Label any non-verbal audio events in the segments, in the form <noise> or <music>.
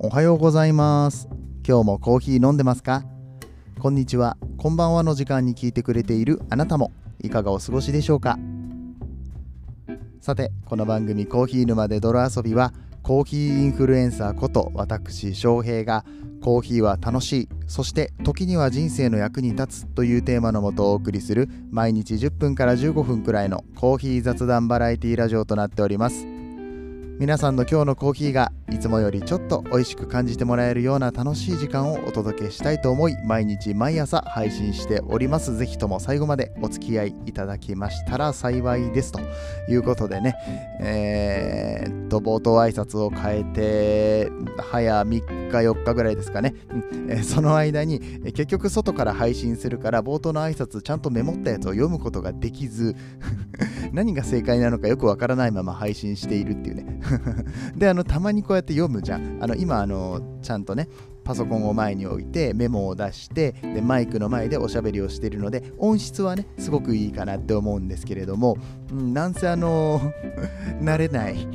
おはようございます。今日もコーヒー飲んでますか？こんにちは。こんばんはの時間に聞いてくれているあなたもいかがお過ごしでしょうか？さてこの番組コーヒー沼で泥遊びはコーヒーインフルエンサーこと私翔平がコーヒーは楽しいそして時には人生の役に立つというテーマのもとお送りする毎日10分から15分くらいのコーヒー雑談バラエティラジオとなっております。皆さんの今日のコーヒーがいつもよりちょっと美味しく感じてもらえるような楽しい時間をお届けしたいと思い毎日毎朝配信しております。ぜひとも最後までお付き合いいただきましたら幸いですということでねえー、っと冒頭挨拶を変えて早3日4日ぐらいですかね、うん。えー、その間に結局外から配信するから冒頭の挨拶ちゃんとメモったやつを読むことができず <laughs> 何が正解なのかよくわからないまま配信しているっていうね。<laughs> であのたまにこうやって読むじゃん。あの今あのちゃんとねパソコンを前に置いてメモを出してでマイクの前でおしゃべりをしてるので音質はねすごくいいかなって思うんですけれども、うん、なんせあの <laughs> 慣れない。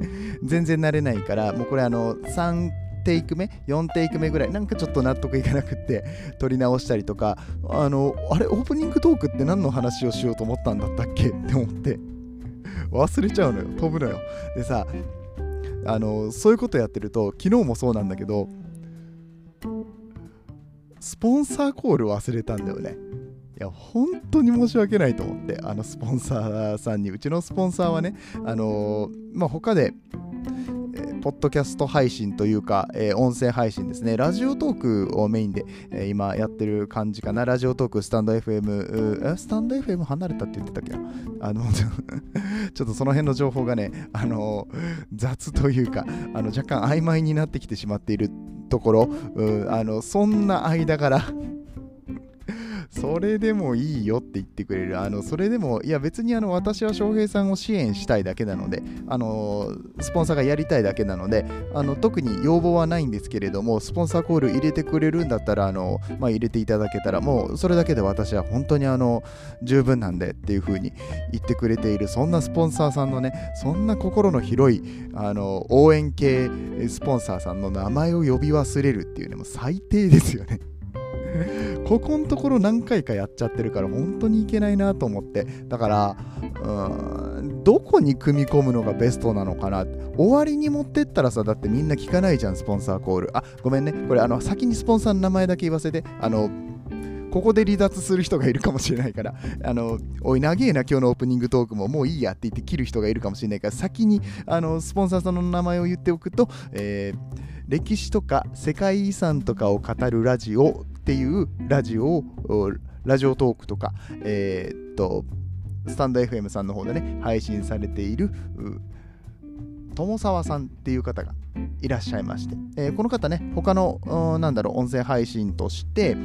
<laughs> 全然慣れないからもうこれあの3テイク目4テイク目ぐらいなんかちょっと納得いかなくって撮り直したりとかあのあれオープニングトークって何の話をしようと思ったんだったっけ？って思って。忘れちゃうのよ。飛ぶのよ。でさあのそういうことやってると昨日もそうなんだけどスポンサーコール忘れたんだよね。いや本当に申し訳ないと思ってあのスポンサーさんに。うちのスポンサーはねあのまあ他でポッドキャスト配信というか、えー、音声配信ですね、ラジオトークをメインで、えー、今やってる感じかな、ラジオトーク、スタンド FM、スタンド FM 離れたって言ってたっけあの <laughs> ちょっとその辺の情報がね、あの雑というか、あの若干曖昧になってきてしまっているところ、あのそんな間からそれでもいいよって言ってくれる。あの、それでも、いや別にあの、私は翔平さんを支援したいだけなので、あの、スポンサーがやりたいだけなので、あの、特に要望はないんですけれども、スポンサーコール入れてくれるんだったら、あの、まあ、入れていただけたら、もうそれだけで私は本当にあの、十分なんでっていう風に言ってくれている、そんなスポンサーさんのね、そんな心の広い、あの、応援系スポンサーさんの名前を呼び忘れるっていうね、もう最低ですよね。<laughs> ここのところ何回かやっちゃってるから本当にいけないなと思って。だからうんどこに組み込むのがベストなのかな。終わりに持ってったらさだってみんな聞かないじゃんスポンサーコール。あごめんね。これあの先にスポンサーの名前だけ言わせて。あのここで離脱する人がいるかもしれないから、あの、おい、長えな、今日のオープニングトークももういいやって言って切る人がいるかもしれないから、先に、あの、スポンサーさんの名前を言っておくと、えー、歴史とか世界遺産とかを語るラジオっていうラジオをラジオトークとか、えー、っとスタンド FM さんの方でね配信されている友沢さんっていう方がいらっしゃいまして、えー、この方ね他のなんだろう音声配信として、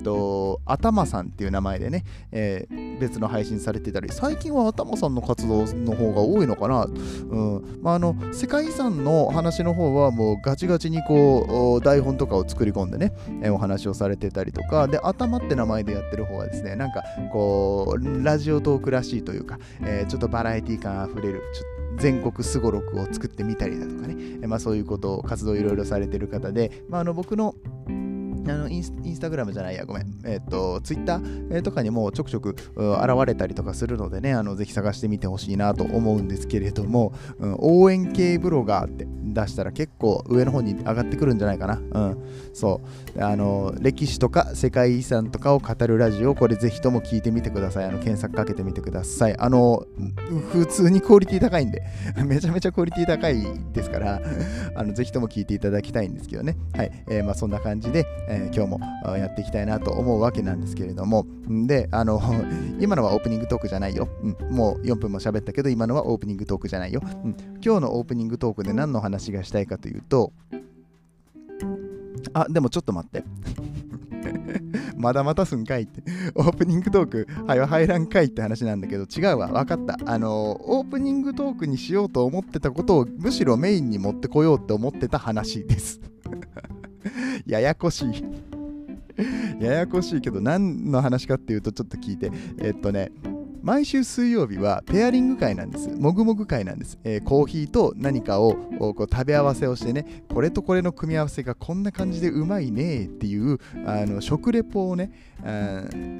うんと、頭さんっていう名前でね、えー、別の配信されてたり最近は頭さんの活動の方が多いのかな、うん。まあ、あの世界遺産の話の方はもうガチガチにこう台本とかを作り込んでね、えー、お話をされてたりとか。で頭って名前でやってる方はですねなんかこうラジオトークらしいというか、えー、ちょっとバラエティ感あふれるちょっと全国すごろくを作ってみたりだとかね、まあ、そういうことを活動いろいろされてる方で、まあ、あの僕のあのインスタグラムじゃないや、ごめん。えっ、ー、と、ツイッターとかにもちょくちょく現れたりとかするのでね、あのぜひ探してみてほしいなと思うんですけれども、うん、応援系ブロガーって出したら結構上の方に上がってくるんじゃないかな。うん。そう。あの、歴史とか世界遺産とかを語るラジオ、これぜひとも聞いてみてください。あの、検索かけてみてください。あの、普通にクオリティ高いんで、<laughs> めちゃめちゃクオリティ高いですから、あのぜひとも聞いていただきたいんですけどね。はい。えー、まあそんな感じで、えー、今日もやっていきたいなと思うわけなんですけれども、で、あの、<laughs> 今のはオープニングトークじゃないよ。うん、もう4分も喋ったけど、今のはオープニングトークじゃないよ。うん、今日のオープニングトークで何の話がしたいかというと、あ、でもちょっと待って。<laughs> まだまたすんかいって。オープニングトーク、はよ入らんかいって話なんだけど、違うわ。分かった。あの、オープニングトークにしようと思ってたことを、むしろメインに持ってこようって思ってた話です。<laughs> ややこしい <laughs> ややこしいけど、何の話かっていうと、ちょっと聞いて。えっとね、毎週水曜日はペアリング会なんです。もぐもぐ会なんです。えー、コーヒーと何かをこう食べ合わせをしてね、これとこれの組み合わせがこんな感じでうまいねっていうあの食レポをね、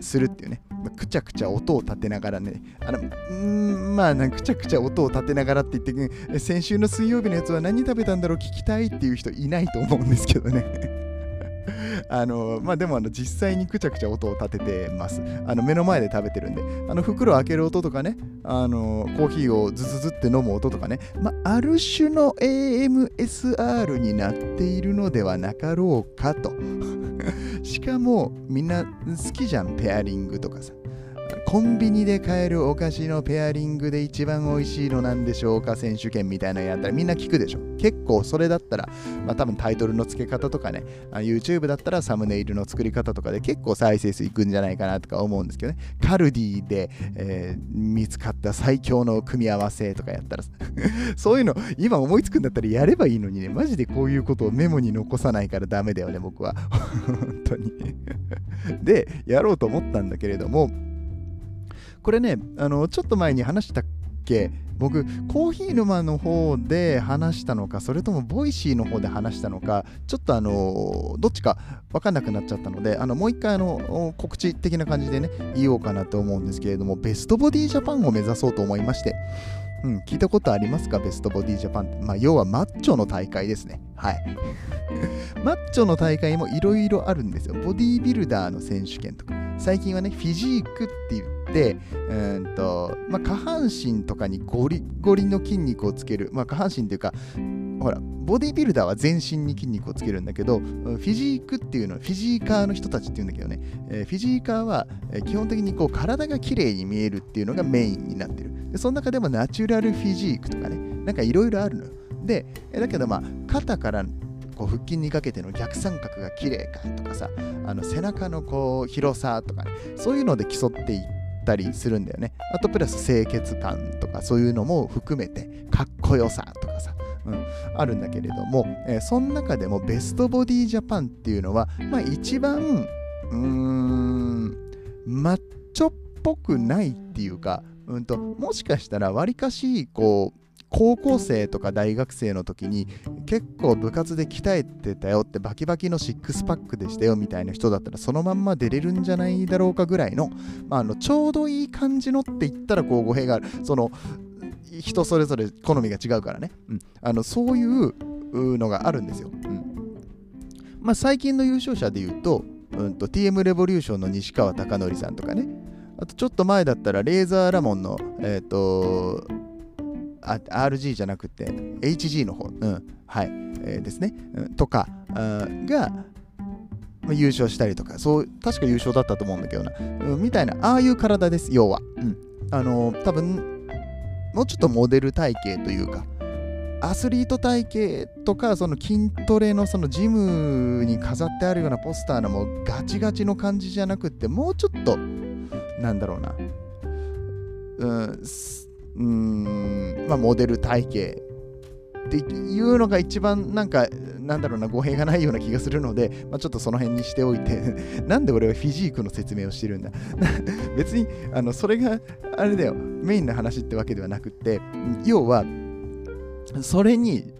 するっていうね、くちゃくちゃ音を立てながらね、あのんまあなくちゃくちゃ音を立てながらって言って、先週の水曜日のやつは何食べたんだろう？聞きたいっていう人いないと思うんですけどね。あのまあでもあの実際にくちゃくちゃ音を立ててます。あの目の前で食べてるんで、あの袋開ける音とかね、あのコーヒーをズズズって飲む音とかね、まあ、ある種の AMSR になっているのではなかろうかと。<laughs> しかもみんな好きじゃん、ペアリングとかさ。コンビニで買えるお菓子のペアリングで一番美味しいのなんでしょうか選手権みたいなのやったらみんな聞くでしょ結構それだったら、まあ多分タイトルの付け方とかね、YouTube だったらサムネイルの作り方とかで結構再生数いくんじゃないかなとか思うんですけどね。カルディで、えー、見つかった最強の組み合わせとかやったら <laughs> そういうの今思いつくんだったらやればいいのにね、マジでこういうことをメモに残さないからダメだよね、僕は。<laughs> 本当に <laughs> で、やろうと思ったんだけれども、これね、あのちょっと前に話したっけ？僕、コーヒー沼の方で話したのか、それとも Voicy の方で話したのか、ちょっとあの、どっちか分かんなくなっちゃったので、あのもう一回あの告知的な感じでね、言おうかなと思うんですけれども、ベストボディジャパンを目指そうと思いまして、うん、聞いたことありますか？ベストボディジャパン。まあ、要はマッチョの大会ですね。はい。<laughs> マッチョの大会もいろいろあるんですよ。ボディービルダーの選手権とか。最近はね、フィジークって言っ、うんとまあ、下半身とかにゴリゴリの筋肉をつける。まあ、下半身っていうか、ほら、ボディビルダーは全身に筋肉をつけるんだけど、フィジークっていうのは、フィジーカーの人たちっていうんだけどね、えー、フィジーカーは、え基本的にこう体が綺麗に見えるっていうのがメインになってる。でその中でもナチュラルフィジークとかね、なんかいろいろあるのよ。で、だけどまあ、肩からこう腹筋にかけての逆三角が綺麗かとかさ、あの背中のこう広さとかね、そういうので競っていったりするんだよね。あとプラス清潔感とかそういうのも含めて、かっこよさとかさ、うん、あるんだけれども、えー、その中でもベストボディジャパンっていうのは、まあ一番、うーん、マッチョっぽくないっていうか、うんと、もしかしたらわりかしこう高校生とか大学生の時に結構部活で鍛えてたよってバキバキのシックスパックでしたよみたいな人だったらそのまんま出れるんじゃないだろうかぐらいの,、まあ、あのちょうどいい感じのって言ったらこう語弊がある。その人それぞれ好みが違うからね、うん、あのそういうのがあるんですよ、うん。まあ、最近の優勝者で言うと,、うんと TM レボリューションの西川貴教さんとかね。あとちょっと前だったらレーザーラモンの、えっ、ー、と、あ RG じゃなくて HG の方、うん、はい、えー、ですね、うん、とかが、優勝したりとか、そう、確か優勝だったと思うんだけどな、うん、みたいな、ああいう体です、要は。うん。あのー、多分もうちょっとモデル体型というか、アスリート体型とか、その筋トレのそのジムに飾ってあるようなポスターのもうガチガチの感じじゃなくって、もうちょっと、なんだろうな、うん、うーんまあ、モデル体型っていうのが一番なんかなんだろうな語弊がないような気がするので、まあ、ちょっとその辺にしておいて <laughs> なんで俺はフィジークの説明をしてるんだ？<laughs> 別にあのそれがあれだよメインの話ってわけではなくって要はそれに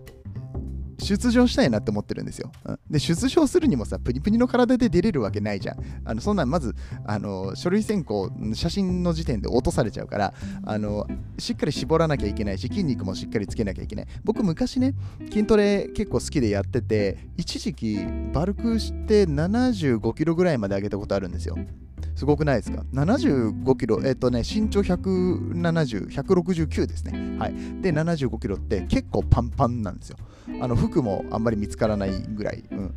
出場したいなって思ってるんですよ。うん、で、出場するにもさ、プニプニの体で出れるわけないじゃん。あのそんなんまず、あの書類選考、写真の時点で落とされちゃうから、あのしっかり絞らなきゃいけないし、筋肉もしっかりつけなきゃいけない。僕、昔ね、筋トレ結構好きでやってて、一時期、バルクして75キロぐらいまで上げたことあるんですよ。すごくないですか ?75 キロ、えっ、とね、身長170、169ですね。はい。で、75キロって結構パンパンなんですよ。あの服もあんまり見つからないぐらい、うん、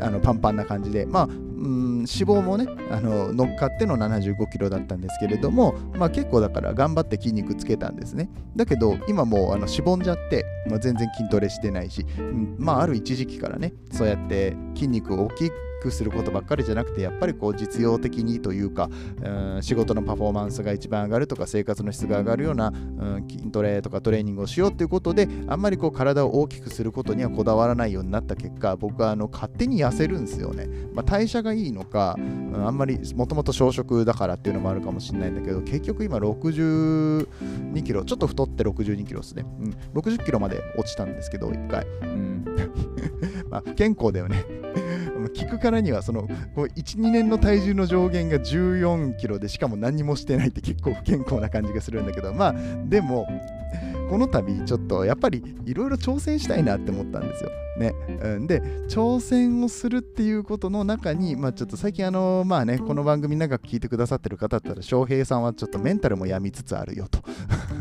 あのパンパンな感じで、まあ、うん、脂肪もね、あの乗っかっての75キロだったんですけれども、まあ結構だから頑張って筋肉つけたんですね。だけど、今もうあのしぼんじゃって、まあ、全然筋トレしてないし、うん、まあある一時期からね、そうやって筋肉を大きくくすることばっかりじゃなくてやっぱりこう実用的にというか、うん、仕事のパフォーマンスが一番上がるとか生活の質が上がるような、うん、筋トレとかトレーニングをしようということであんまりこう体を大きくすることにはこだわらないようになった結果僕はあの勝手に痩せるんですよね、まあ、代謝がいいのか、うん、あんまりもともと小食だからっていうのもあるかもしれないんだけど結局今62キロちょっと太って62キロですね、うん、60キロまで落ちたんですけど1回、うん。<laughs> まあ、不健康だよね。聞くからにはその12年の体重の上限が14キロでしかも何もしてないって結構不健康な感じがするんだけどまあでもこの度ちょっとやっぱりいろいろ挑戦したいなって思ったんですよ。ね、で挑戦をするっていうことの中に、まあ、ちょっと最近あのまあねこの番組長く聞いてくださってる方だったら翔平さんはちょっとメンタルも病みつつあるよと。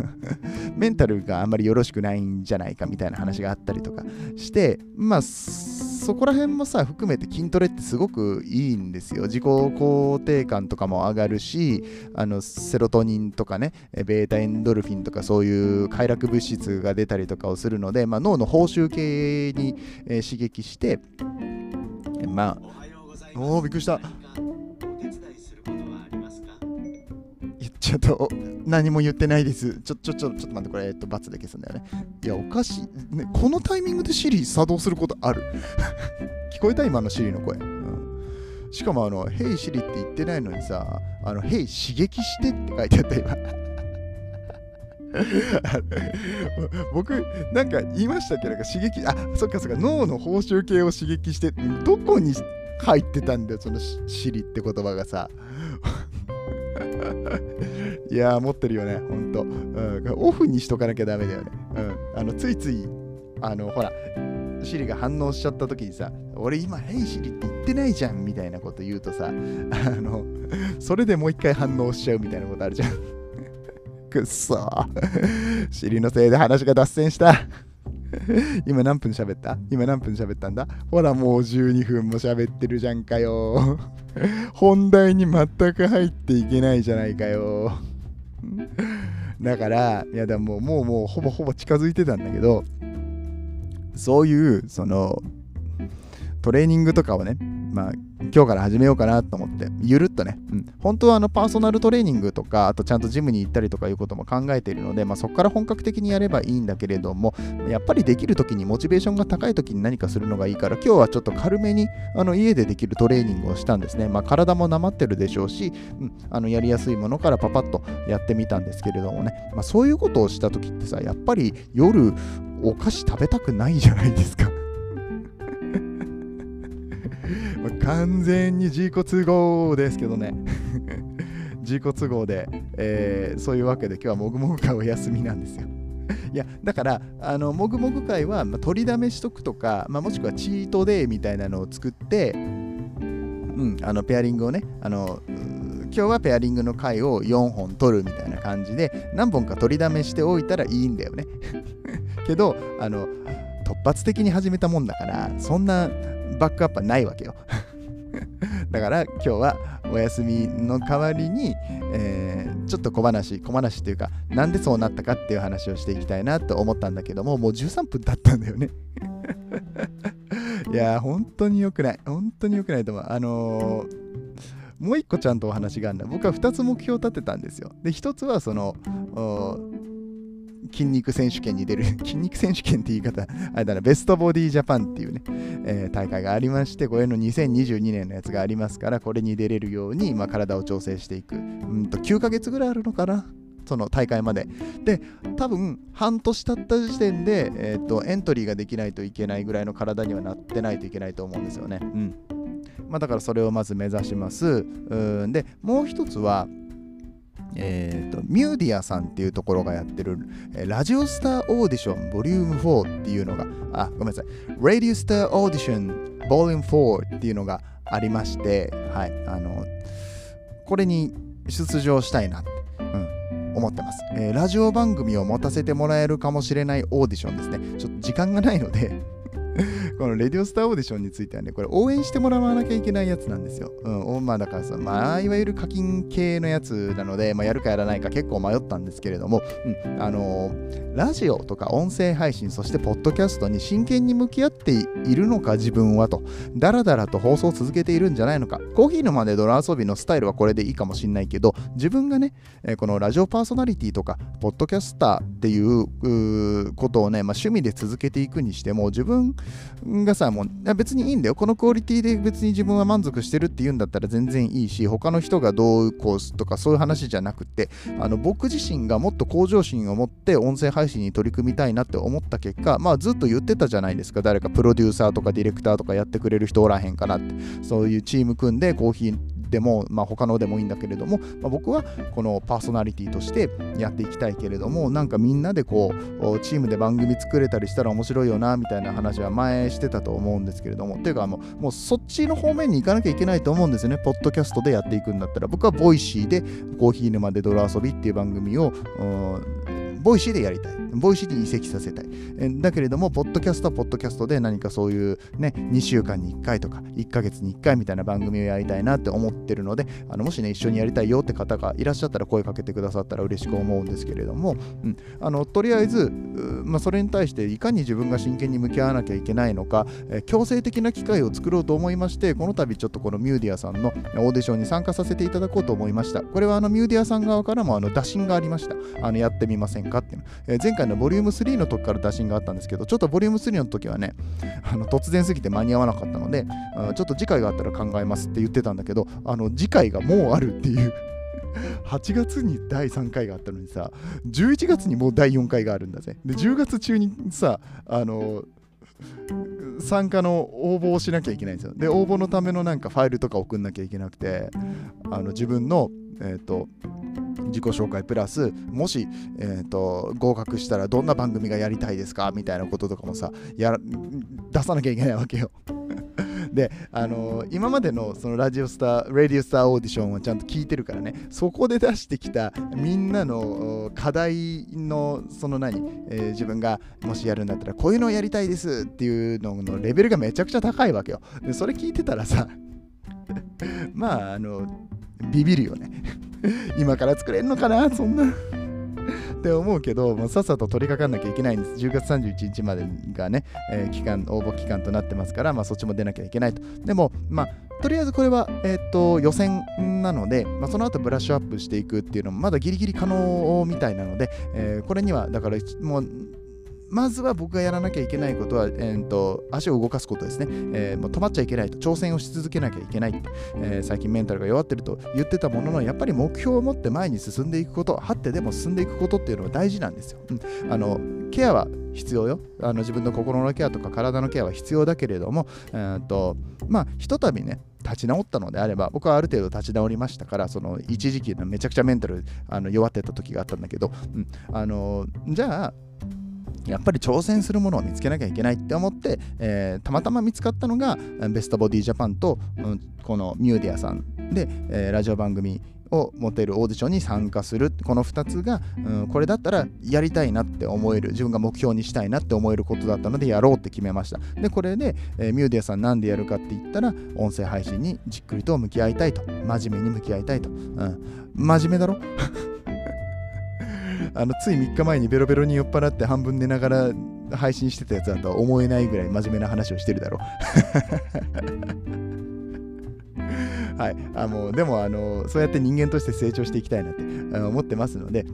<laughs> メンタルがあんまりよろしくないんじゃないかみたいな話があったりとかしてまあそこら辺もさ含めて筋トレってすごくいいんですよ。自己肯定感とかも上がるしあのセロトニンとかねベータエンドルフィンとかそういう快楽物質が出たりとかをするので、まあ、脳の報酬系に、えー、刺激してまあおおびっくりしたちょっと何も言ってないです。ちょ、ちょ、ちょ、ちょっと待って、これ、えっと、罰で消すんだよね。いや、おかしい。ね、このタイミングでシリ作動することある？<laughs> 聞こえた？今のシリの声。うん、しかも、あの、ヘイシリって言ってないのにさ、あの、ヘイ刺激してって書いてあった今。<laughs> 僕、なんか言いましたっけ？なんか刺激、あ、そっかそっか、脳の報酬系を刺激して、どこに入ってたんだよ、そのシリって言葉がさ。いや、持ってるよね、ほんと、うん。オフにしとかなきゃダメだよね。うん。あの、ついつい、あの、ほら、シリが反応しちゃった時にさ、俺今、ヘイシリって言ってないじゃんみたいなこと言うとさ、あの、それでもう一回反応しちゃうみたいなことあるじゃん。<laughs> くっそシリのせいで話が脱線した。今何分喋った？今何分喋ったんだ？ほらもう12分も喋ってるじゃんかよ。本題に全く入っていけないじゃないかよ。<laughs> だから、いやでももうもうほぼほぼ近づいてたんだけど、そういうそのトレーニングとかをね、まあ、今日から始めようかなと思って、ゆるっとね、うん、本当はあのパーソナルトレーニングとか、あとちゃんとジムに行ったりとかいうことも考えているので、まあ、そこから本格的にやればいいんだけれども、やっぱりできるときにモチベーションが高いときに何かするのがいいから、今日はちょっと軽めにあの家でできるトレーニングをしたんですね。まあ、体もなまってるでしょうし、うん、あのやりやすいものからパパッとやってみたんですけれどもね、まあ、そういうことをしたときってさ、やっぱり夜お菓子食べたくないじゃないですか。完全に自己都合ですけどね。<laughs> 自己都合で、えー、そういうわけで今日はもぐもぐ会お休みなんですよ。<laughs> いやだからあのもぐもぐ会は、まあ、取りだめしとくとか、まあ、もしくはチートデーみたいなのを作ってうんあのペアリングをねあの今日はペアリングの回を4本取るみたいな感じで何本か取りだめしておいたらいいんだよね。<laughs> けどあの突発的に始めたもんだからそんなバックアップはないわけよ <laughs> だから今日はお休みの代わりに、えー、ちょっと小話、小話っていうか、なんでそうなったかっていう話をしていきたいなと思ったんだけども、もう13分経ったんだよね <laughs> いやー、本当に良くない。本当に良くないと思う。あのーもう一個ちゃんとお話があるんだ。僕は2つ目標を立てたんですよ。で、1つはその、筋肉選手権に出る、<laughs> 筋肉選手権って言い方、あれだな、ベストボディジャパンっていうね、えー、大会がありまして、これの2022年のやつがありますから、これに出れるように、まあ、体を調整していく。うんと、9ヶ月ぐらいあるのかな。その大会まで。で、多分半年経った時点で、えーと、エントリーができないといけないぐらいの体にはなってないといけないと思うんですよね。うん。まあ、だからそれをまず目指します。うんで、もう一つは、えーと、ミューディアさんっていうところがやってる、えー、ラジオスターオーディションボリューム4っていうのが、あ、ごめんなさい、レディオスターオーディションボリューム4っていうのがありまして、はい、あの、これに出場したいなって、うん、思ってます、えー、ラジオ番組を持たせてもらえるかもしれないオーディションですね。ちょっと時間がないのでこのレディオスターオーディションについてはね、これ応援してもらわなきゃいけないやつなんですよ。うん、まあだからさ、まあ、いわゆる課金系のやつなので、まあ、やるかやらないか結構迷ったんですけれども、うん、あのー、ラジオとか音声配信、そしてポッドキャストに真剣に向き合っているのか、自分はと。だらだらと放送を続けているんじゃないのか。コーヒーのまで泥遊びのスタイルはこれでいいかもしんないけど、自分がね、えこのラジオパーソナリティとか、ポッドキャスターっていうことをね、まあ、趣味で続けていくにしても、自分がさ、もう別にいいんだよ。このクオリティで別に自分は満足してるって言うんだったら全然いいし、他の人がどうこうとかそういう話じゃなくて、あの僕自身がもっと向上心を持って音声配信に取り組みたいなって思った結果、まあずっと言ってたじゃないですか。誰かプロデューサーとかディレクターとかやってくれる人おらへんかなって。そういうチーム組んでコーヒーでも、まあ、他のでもいいんだけれども、まあ、僕はこのパーソナリティとしてやっていきたいけれどもなんかみんなでこうチームで番組作れたりしたら面白いよなみたいな話は前してたと思うんですけれどもというかもうもうそっちの方面に行かなきゃいけないと思うんですよねポッドキャストでやっていくんだったら。僕は Voicy でコーヒー沼で泥遊びっていう番組をボイシーでやりたい。ボイシーに移籍させたい。だけれども、ポッドキャストはポッドキャストで何かそういうね、2週間に1回とか、1ヶ月に1回みたいな番組をやりたいなって思ってるので、あのもしね、一緒にやりたいよって方がいらっしゃったら声かけてくださったら嬉しく思うんですけれども、うん、あのとりあえず、まあ、それに対していかに自分が真剣に向き合わなきゃいけないのか、え強制的な機会を作ろうと思いまして、この度ちょっとこのミューディアさんのオーディションに参加させていただこうと思いました。これはあのミューディアさん側からもあの打診がありました。あのやってみませんか？かっていうの。えー、前回のボリューム3の時から打診があったんですけど、ちょっとボリューム3の時はね、あの突然すぎて間に合わなかったのであ、ちょっと次回があったら考えますって言ってたんだけど、あの次回がもうあるっていう <laughs> 8月に第3回があったのにさ、11月にもう第4回があるんだぜ。で、10月中にさ、あの、参加の応募をしなきゃいけないんですよ。で、応募のためのなんかファイルとか送んなきゃいけなくて、あの自分の、えっ、ー、と、自己紹介プラスもし、えーと、合格したらどんな番組がやりたいですか？みたいなこととかもさや出さなきゃいけないわけよ。<laughs> で、あのー、今までのそのラジオスター、ラディオスターオーディションはちゃんと聞いてるからね、そこで出してきたみんなの課題のその何、えー、自分がもしやるんだったらこういうのをやりたいですっていうののレベルがめちゃくちゃ高いわけよ。で、それ聞いてたらさ、<laughs> まあ、あの、ビビるよね。<laughs> 今から作れんのかなそんなって思うけど、もうさっさと取り掛かんなきゃいけないんです。10月31日までがね、えー、期間、応募期間となってますから、まあ、そっちも出なきゃいけないと。でも、まあ、とりあえずこれは、えー、っと予選なので、まあ、その後ブラッシュアップしていくっていうのもまだギリギリ可能みたいなので、えー、これにはだからもうまずは僕がやらなきゃいけないことは、えーと、足を動かすことですね、えー、もう止まっちゃいけないと、挑戦をし続けなきゃいけないって、えー、最近メンタルが弱ってると言ってたものの、やっぱり目標を持って前に進んでいくこと、張ってでも進んでいくことっていうのは大事なんですよ。うん、あのケアは必要よ。あの。自分の心のケアとか体のケアは必要だけれども、えーとまあ、ひとたびね、立ち直ったのであれば、僕はある程度立ち直りましたから、その一時期めちゃくちゃメンタルあの弱ってた時があったんだけど、うん、あのじゃあ、やっぱり挑戦するものを見つけなきゃいけないって思って、えー、たまたま見つかったのがベストボディジャパンと、うん、このミューディアさんで、えー、ラジオ番組を持てるオーディションに参加する。この2つが、うん、これだったらやりたいなって思える自分が目標にしたいなって思えることだったのでやろうって決めました。でこれで、えー、ミューディアさんなんでやるかって言ったら音声配信にじっくりと向き合いたいと。真面目に向き合いたいと、うん、真面目だろ？<laughs> あのつい3日前にベロベロに酔っ払って半分寝ながら配信してたやつだとは思えないぐらい真面目な話をしてるだろ <laughs> はい、あのでもあのそうやって人間として成長していきたいなって思ってますので、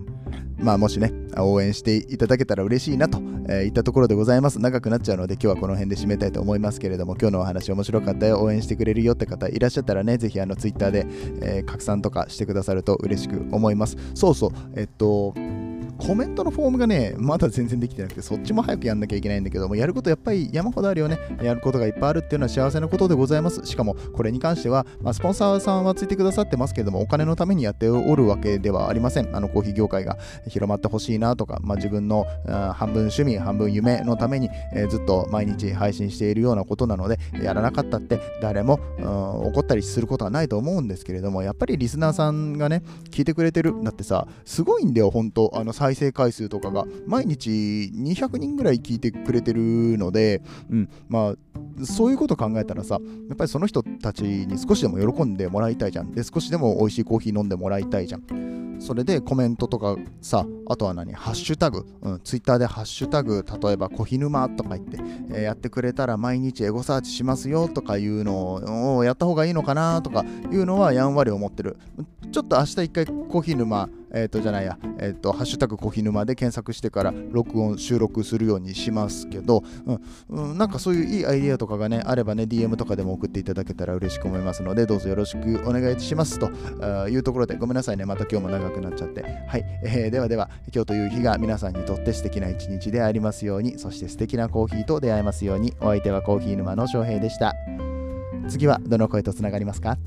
まあ、もしね、応援していただけたら嬉しいなと、えー、いったところでございます。長くなっちゃうので、今日はこの辺で締めたいと思いますけれども、今日のお話面白かったよ、応援してくれるよって方いらっしゃったらね、ぜひあの Twitter で、えー、拡散とかしてくださると嬉しく思います。そうそう、えっと、コメントのフォームがね、まだ全然できてなくて、そっちも早くやんなきゃいけないんだけども、やることやっぱり山ほどあるよね。やることがいっぱいあるっていうのは幸せなことでございます。しかも、これに関しては、まあ、スポンサーさんはついてくださってますけども、お金のためにやっておるわけではありません。あの、コーヒー業界が広まってほしいなとか、まあ、自分の半分趣味、半分夢のために、えー、ずっと毎日配信しているようなことなので、やらなかったって誰も怒ったりすることはないと思うんですけれども、やっぱりリスナーさんがね、聞いてくれてる。だってさ、すごいんだよ、本当あの再生回数とかが毎日200人ぐらい聞いてくれてるので、うん、まあそういうこと考えたらさ、やっぱりその人たちに少しでも喜んでもらいたいじゃん。で、少しでも美味しいコーヒー飲んでもらいたいじゃん。それでコメントとかさ、あとは何、ハッシュタグ、うん、ツイッターでハッシュタグ、例えばコヒヌマとか言って、えー、やってくれたら毎日エゴサーチしますよとかいうのをやった方がいいのかなとかいうのはやんわり思ってる。ちょっと明日一回コヒヌマ、えっ、ー、とじゃないや、えっ、ー、と、ハッシュタグコヒヌマで検索してから録音、収録するようにしますけど、うんうん、なんかそういういいアイディアとかがね、あればね、DM とかでも送っていただけたら嬉しく思いますので、どうぞよろしくお願いしますというところで、ごめんなさいね、また今日も長くなっちゃって。はい、えー、ではでは、今日という日が皆さんにとって素敵な一日でありますように、そして素敵なコーヒーと出会えますように、お相手はコーヒー沼の翔平でした。次はどの声とつながりますか？